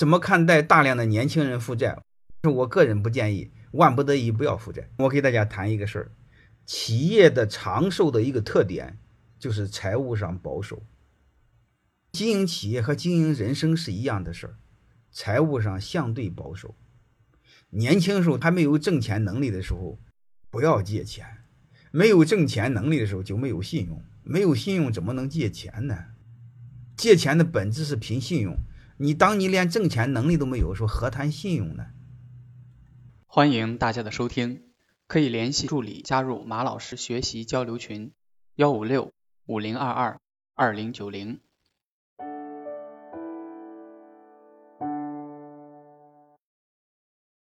怎么看待大量的年轻人负债？我个人不建议，万不得已不要负债。我给大家谈一个事儿：企业的长寿的一个特点就是财务上保守。经营企业和经营人生是一样的事儿，财务上相对保守。年轻时候还没有挣钱能力的时候，不要借钱；没有挣钱能力的时候就没有信用，没有信用怎么能借钱呢？借钱的本质是凭信用。你当你连挣钱能力都没有，说何谈信用呢？欢迎大家的收听，可以联系助理加入马老师学习交流群：幺五六五零二二二零九零。